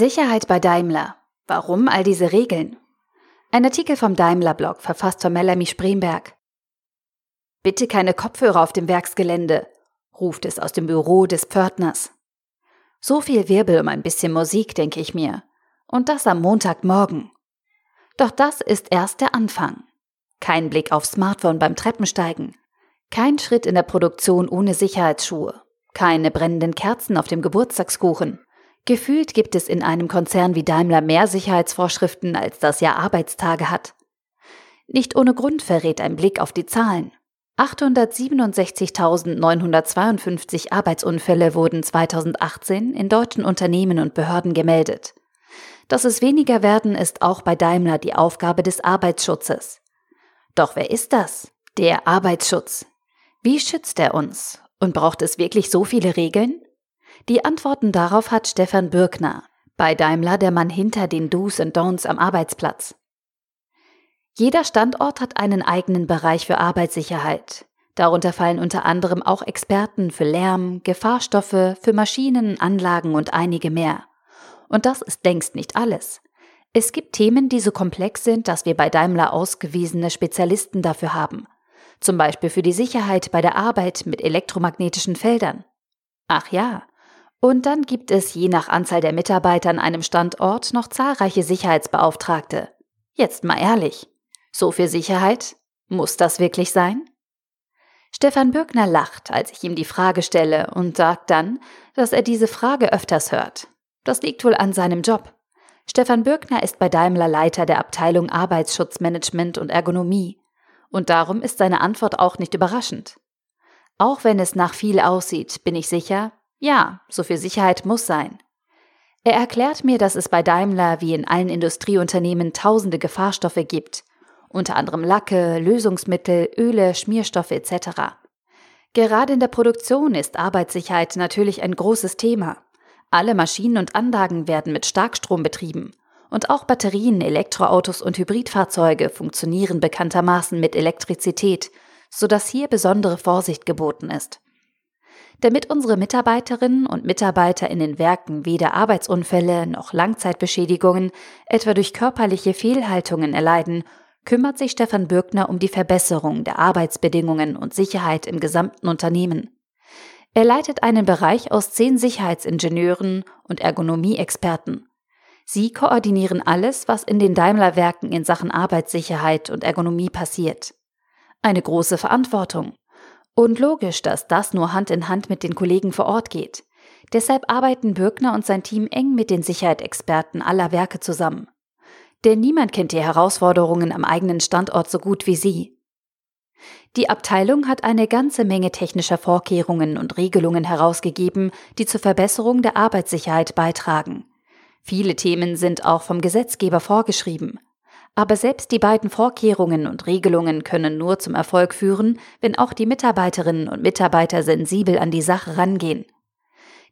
Sicherheit bei Daimler. Warum all diese Regeln? Ein Artikel vom Daimler-Blog, verfasst von Melanie Spremberg. Bitte keine Kopfhörer auf dem Werksgelände, ruft es aus dem Büro des Pförtners. So viel Wirbel um ein bisschen Musik, denke ich mir. Und das am Montagmorgen. Doch das ist erst der Anfang. Kein Blick aufs Smartphone beim Treppensteigen. Kein Schritt in der Produktion ohne Sicherheitsschuhe. Keine brennenden Kerzen auf dem Geburtstagskuchen. Gefühlt gibt es in einem Konzern wie Daimler mehr Sicherheitsvorschriften, als das Jahr Arbeitstage hat. Nicht ohne Grund verrät ein Blick auf die Zahlen. 867.952 Arbeitsunfälle wurden 2018 in deutschen Unternehmen und Behörden gemeldet. Dass es weniger werden, ist auch bei Daimler die Aufgabe des Arbeitsschutzes. Doch wer ist das? Der Arbeitsschutz. Wie schützt er uns? Und braucht es wirklich so viele Regeln? Die Antworten darauf hat Stefan Bürkner, bei Daimler der Mann hinter den Do's und Don'ts am Arbeitsplatz. Jeder Standort hat einen eigenen Bereich für Arbeitssicherheit. Darunter fallen unter anderem auch Experten für Lärm, Gefahrstoffe, für Maschinen, Anlagen und einige mehr. Und das ist längst nicht alles. Es gibt Themen, die so komplex sind, dass wir bei Daimler ausgewiesene Spezialisten dafür haben. Zum Beispiel für die Sicherheit bei der Arbeit mit elektromagnetischen Feldern. Ach ja, und dann gibt es je nach Anzahl der Mitarbeiter an einem Standort noch zahlreiche Sicherheitsbeauftragte. Jetzt mal ehrlich, so viel Sicherheit? Muss das wirklich sein? Stefan Bürgner lacht, als ich ihm die Frage stelle und sagt dann, dass er diese Frage öfters hört. Das liegt wohl an seinem Job. Stefan Bürgner ist bei Daimler Leiter der Abteilung Arbeitsschutzmanagement und Ergonomie. Und darum ist seine Antwort auch nicht überraschend. Auch wenn es nach viel aussieht, bin ich sicher, ja, so viel Sicherheit muss sein. Er erklärt mir, dass es bei Daimler wie in allen Industrieunternehmen tausende Gefahrstoffe gibt, unter anderem Lacke, Lösungsmittel, Öle, Schmierstoffe etc. Gerade in der Produktion ist Arbeitssicherheit natürlich ein großes Thema. Alle Maschinen und Anlagen werden mit Starkstrom betrieben. Und auch Batterien, Elektroautos und Hybridfahrzeuge funktionieren bekanntermaßen mit Elektrizität, sodass hier besondere Vorsicht geboten ist. Damit unsere Mitarbeiterinnen und Mitarbeiter in den Werken weder Arbeitsunfälle noch Langzeitbeschädigungen, etwa durch körperliche Fehlhaltungen erleiden, kümmert sich Stefan Bürgner um die Verbesserung der Arbeitsbedingungen und Sicherheit im gesamten Unternehmen. Er leitet einen Bereich aus zehn Sicherheitsingenieuren und Ergonomieexperten. Sie koordinieren alles, was in den Daimler-Werken in Sachen Arbeitssicherheit und Ergonomie passiert. Eine große Verantwortung. Und logisch, dass das nur Hand in Hand mit den Kollegen vor Ort geht. Deshalb arbeiten Bürgner und sein Team eng mit den Sicherheitsexperten aller Werke zusammen. Denn niemand kennt die Herausforderungen am eigenen Standort so gut wie sie. Die Abteilung hat eine ganze Menge technischer Vorkehrungen und Regelungen herausgegeben, die zur Verbesserung der Arbeitssicherheit beitragen. Viele Themen sind auch vom Gesetzgeber vorgeschrieben. Aber selbst die beiden Vorkehrungen und Regelungen können nur zum Erfolg führen, wenn auch die Mitarbeiterinnen und Mitarbeiter sensibel an die Sache rangehen.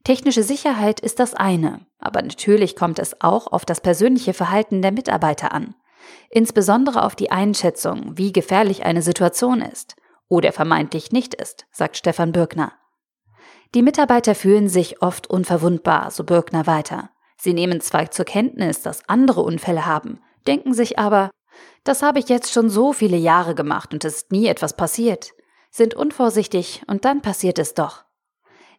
Technische Sicherheit ist das eine, aber natürlich kommt es auch auf das persönliche Verhalten der Mitarbeiter an. Insbesondere auf die Einschätzung, wie gefährlich eine Situation ist oder vermeintlich nicht ist, sagt Stefan Bürgner. Die Mitarbeiter fühlen sich oft unverwundbar, so Bürgner weiter. Sie nehmen zwar zur Kenntnis, dass andere Unfälle haben, denken sich aber, das habe ich jetzt schon so viele Jahre gemacht und es ist nie etwas passiert, sind unvorsichtig und dann passiert es doch.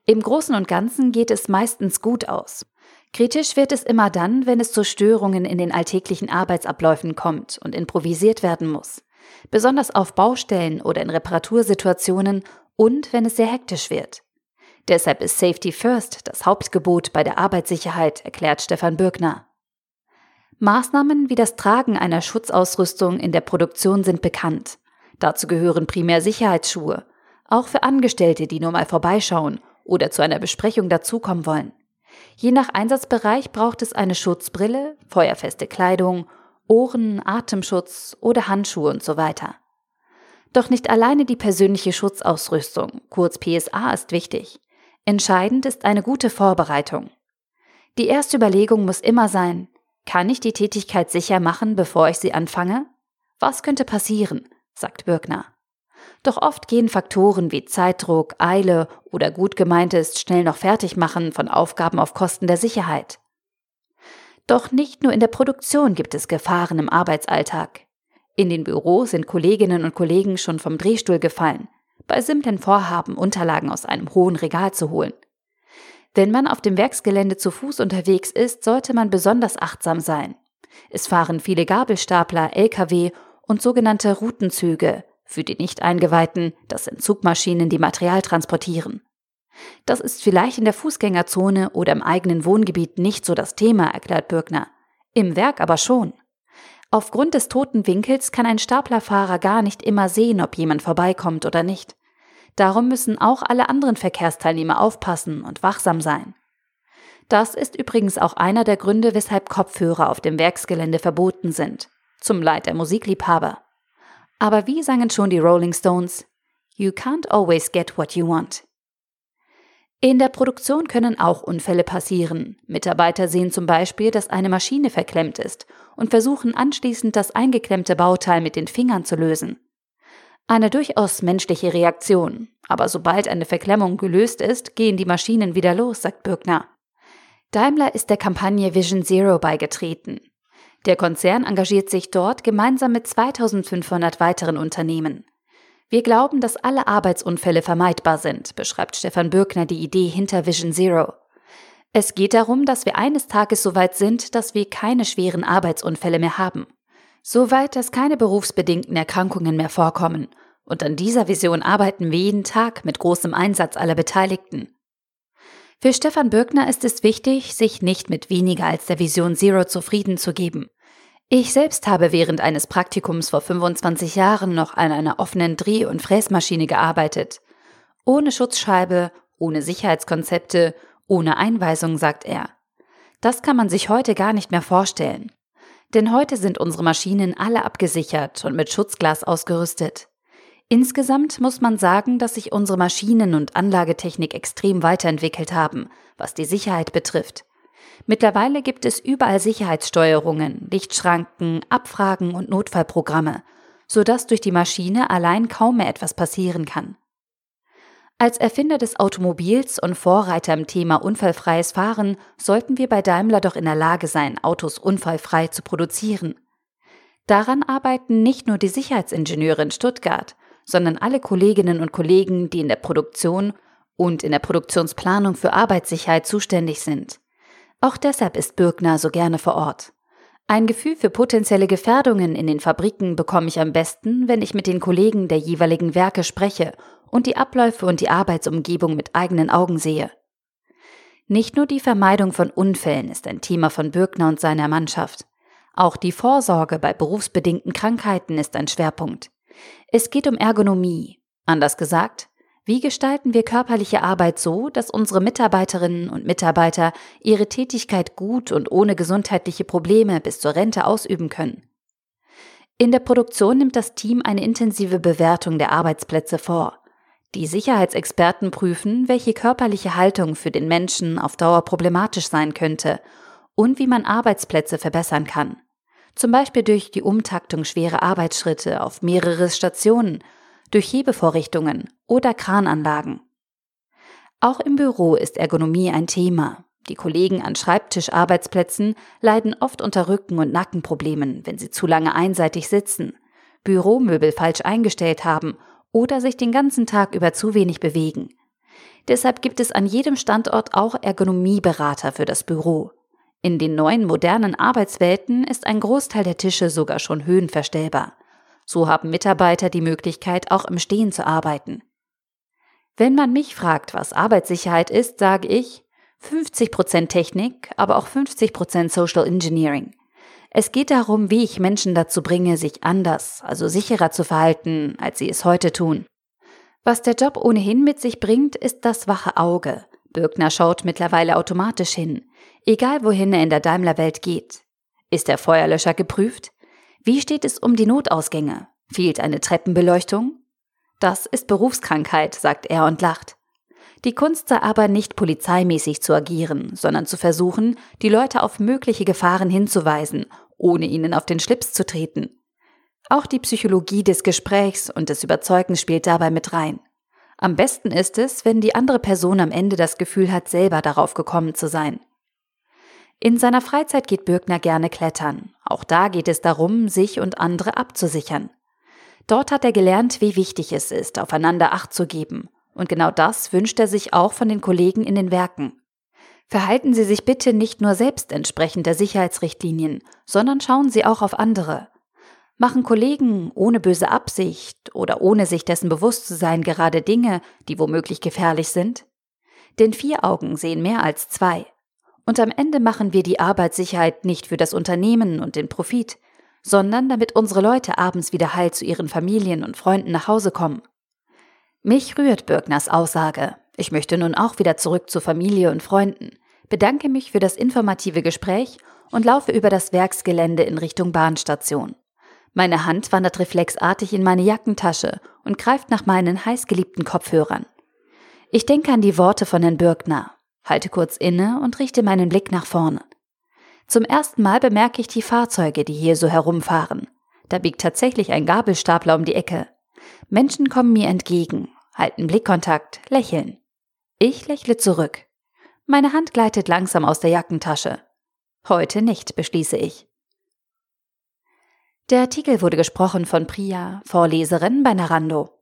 Im Großen und Ganzen geht es meistens gut aus. Kritisch wird es immer dann, wenn es zu Störungen in den alltäglichen Arbeitsabläufen kommt und improvisiert werden muss. Besonders auf Baustellen oder in Reparatursituationen und wenn es sehr hektisch wird. Deshalb ist Safety First das Hauptgebot bei der Arbeitssicherheit, erklärt Stefan Bürgner. Maßnahmen wie das Tragen einer Schutzausrüstung in der Produktion sind bekannt. Dazu gehören primär Sicherheitsschuhe, auch für Angestellte, die nur mal vorbeischauen oder zu einer Besprechung dazukommen wollen. Je nach Einsatzbereich braucht es eine Schutzbrille, feuerfeste Kleidung, Ohren, Atemschutz oder Handschuhe und so weiter. Doch nicht alleine die persönliche Schutzausrüstung, kurz PSA, ist wichtig. Entscheidend ist eine gute Vorbereitung. Die erste Überlegung muss immer sein, kann ich die Tätigkeit sicher machen, bevor ich sie anfange? Was könnte passieren? sagt Birkner. Doch oft gehen Faktoren wie Zeitdruck, Eile oder gut gemeintes schnell noch fertig machen von Aufgaben auf Kosten der Sicherheit. Doch nicht nur in der Produktion gibt es Gefahren im Arbeitsalltag. In den Büros sind Kolleginnen und Kollegen schon vom Drehstuhl gefallen, bei simplen Vorhaben Unterlagen aus einem hohen Regal zu holen. Wenn man auf dem Werksgelände zu Fuß unterwegs ist, sollte man besonders achtsam sein. Es fahren viele Gabelstapler, Lkw und sogenannte Routenzüge, für die Nicht-Eingeweihten, das sind Zugmaschinen, die Material transportieren. Das ist vielleicht in der Fußgängerzone oder im eigenen Wohngebiet nicht so das Thema, erklärt Bürgner. Im Werk aber schon. Aufgrund des toten Winkels kann ein Staplerfahrer gar nicht immer sehen, ob jemand vorbeikommt oder nicht. Darum müssen auch alle anderen Verkehrsteilnehmer aufpassen und wachsam sein. Das ist übrigens auch einer der Gründe, weshalb Kopfhörer auf dem Werksgelände verboten sind. Zum Leid der Musikliebhaber. Aber wie sangen schon die Rolling Stones? You can't always get what you want. In der Produktion können auch Unfälle passieren. Mitarbeiter sehen zum Beispiel, dass eine Maschine verklemmt ist und versuchen anschließend das eingeklemmte Bauteil mit den Fingern zu lösen. Eine durchaus menschliche Reaktion, aber sobald eine Verklemmung gelöst ist, gehen die Maschinen wieder los, sagt Bürgner. Daimler ist der Kampagne Vision Zero beigetreten. Der Konzern engagiert sich dort gemeinsam mit 2500 weiteren Unternehmen. Wir glauben, dass alle Arbeitsunfälle vermeidbar sind, beschreibt Stefan Bürgner die Idee hinter Vision Zero. Es geht darum, dass wir eines Tages so weit sind, dass wir keine schweren Arbeitsunfälle mehr haben. Soweit, dass keine berufsbedingten Erkrankungen mehr vorkommen. Und an dieser Vision arbeiten wir jeden Tag mit großem Einsatz aller Beteiligten. Für Stefan Bürgner ist es wichtig, sich nicht mit weniger als der Vision Zero zufrieden zu geben. Ich selbst habe während eines Praktikums vor 25 Jahren noch an einer offenen Dreh- und Fräsmaschine gearbeitet. Ohne Schutzscheibe, ohne Sicherheitskonzepte, ohne Einweisung, sagt er. Das kann man sich heute gar nicht mehr vorstellen. Denn heute sind unsere Maschinen alle abgesichert und mit Schutzglas ausgerüstet. Insgesamt muss man sagen, dass sich unsere Maschinen- und Anlagetechnik extrem weiterentwickelt haben, was die Sicherheit betrifft. Mittlerweile gibt es überall Sicherheitssteuerungen, Lichtschranken, Abfragen und Notfallprogramme, sodass durch die Maschine allein kaum mehr etwas passieren kann. Als Erfinder des Automobils und Vorreiter im Thema unfallfreies Fahren sollten wir bei Daimler doch in der Lage sein, Autos unfallfrei zu produzieren. Daran arbeiten nicht nur die Sicherheitsingenieure in Stuttgart, sondern alle Kolleginnen und Kollegen, die in der Produktion und in der Produktionsplanung für Arbeitssicherheit zuständig sind. Auch deshalb ist Bürgner so gerne vor Ort. Ein Gefühl für potenzielle Gefährdungen in den Fabriken bekomme ich am besten, wenn ich mit den Kollegen der jeweiligen Werke spreche und die Abläufe und die Arbeitsumgebung mit eigenen Augen sehe. Nicht nur die Vermeidung von Unfällen ist ein Thema von Bürgner und seiner Mannschaft. Auch die Vorsorge bei berufsbedingten Krankheiten ist ein Schwerpunkt. Es geht um Ergonomie. Anders gesagt, wie gestalten wir körperliche Arbeit so, dass unsere Mitarbeiterinnen und Mitarbeiter ihre Tätigkeit gut und ohne gesundheitliche Probleme bis zur Rente ausüben können? In der Produktion nimmt das Team eine intensive Bewertung der Arbeitsplätze vor. Die Sicherheitsexperten prüfen, welche körperliche Haltung für den Menschen auf Dauer problematisch sein könnte und wie man Arbeitsplätze verbessern kann zum Beispiel durch die Umtaktung schwerer Arbeitsschritte auf mehrere Stationen, durch Hebevorrichtungen oder Krananlagen. Auch im Büro ist Ergonomie ein Thema. Die Kollegen an Schreibtischarbeitsplätzen leiden oft unter Rücken- und Nackenproblemen, wenn sie zu lange einseitig sitzen, Büromöbel falsch eingestellt haben oder sich den ganzen Tag über zu wenig bewegen. Deshalb gibt es an jedem Standort auch Ergonomieberater für das Büro. In den neuen modernen Arbeitswelten ist ein Großteil der Tische sogar schon höhenverstellbar. So haben Mitarbeiter die Möglichkeit, auch im Stehen zu arbeiten. Wenn man mich fragt, was Arbeitssicherheit ist, sage ich 50% Technik, aber auch 50% Social Engineering. Es geht darum, wie ich Menschen dazu bringe, sich anders, also sicherer zu verhalten, als sie es heute tun. Was der Job ohnehin mit sich bringt, ist das wache Auge. Birkner schaut mittlerweile automatisch hin egal wohin er in der Daimler-Welt geht. Ist der Feuerlöscher geprüft? Wie steht es um die Notausgänge? Fehlt eine Treppenbeleuchtung? Das ist Berufskrankheit, sagt er und lacht. Die Kunst sei aber nicht polizeimäßig zu agieren, sondern zu versuchen, die Leute auf mögliche Gefahren hinzuweisen, ohne ihnen auf den Schlips zu treten. Auch die Psychologie des Gesprächs und des Überzeugens spielt dabei mit rein. Am besten ist es, wenn die andere Person am Ende das Gefühl hat, selber darauf gekommen zu sein. In seiner Freizeit geht Birkner gerne klettern. Auch da geht es darum, sich und andere abzusichern. Dort hat er gelernt, wie wichtig es ist, aufeinander Acht zu geben. Und genau das wünscht er sich auch von den Kollegen in den Werken. Verhalten Sie sich bitte nicht nur selbst entsprechend der Sicherheitsrichtlinien, sondern schauen Sie auch auf andere. Machen Kollegen ohne böse Absicht oder ohne sich dessen bewusst zu sein gerade Dinge, die womöglich gefährlich sind? Denn vier Augen sehen mehr als zwei. Und am Ende machen wir die Arbeitssicherheit nicht für das Unternehmen und den Profit, sondern damit unsere Leute abends wieder heil zu ihren Familien und Freunden nach Hause kommen. Mich rührt Birkners Aussage. Ich möchte nun auch wieder zurück zu Familie und Freunden, bedanke mich für das informative Gespräch und laufe über das Werksgelände in Richtung Bahnstation. Meine Hand wandert reflexartig in meine Jackentasche und greift nach meinen heißgeliebten Kopfhörern. Ich denke an die Worte von Herrn Birkner, halte kurz inne und richte meinen Blick nach vorne. Zum ersten Mal bemerke ich die Fahrzeuge, die hier so herumfahren. Da biegt tatsächlich ein Gabelstapler um die Ecke. Menschen kommen mir entgegen, halten Blickkontakt, lächeln. Ich lächle zurück. Meine Hand gleitet langsam aus der Jackentasche. Heute nicht, beschließe ich. Der Artikel wurde gesprochen von Priya, Vorleserin bei Narando.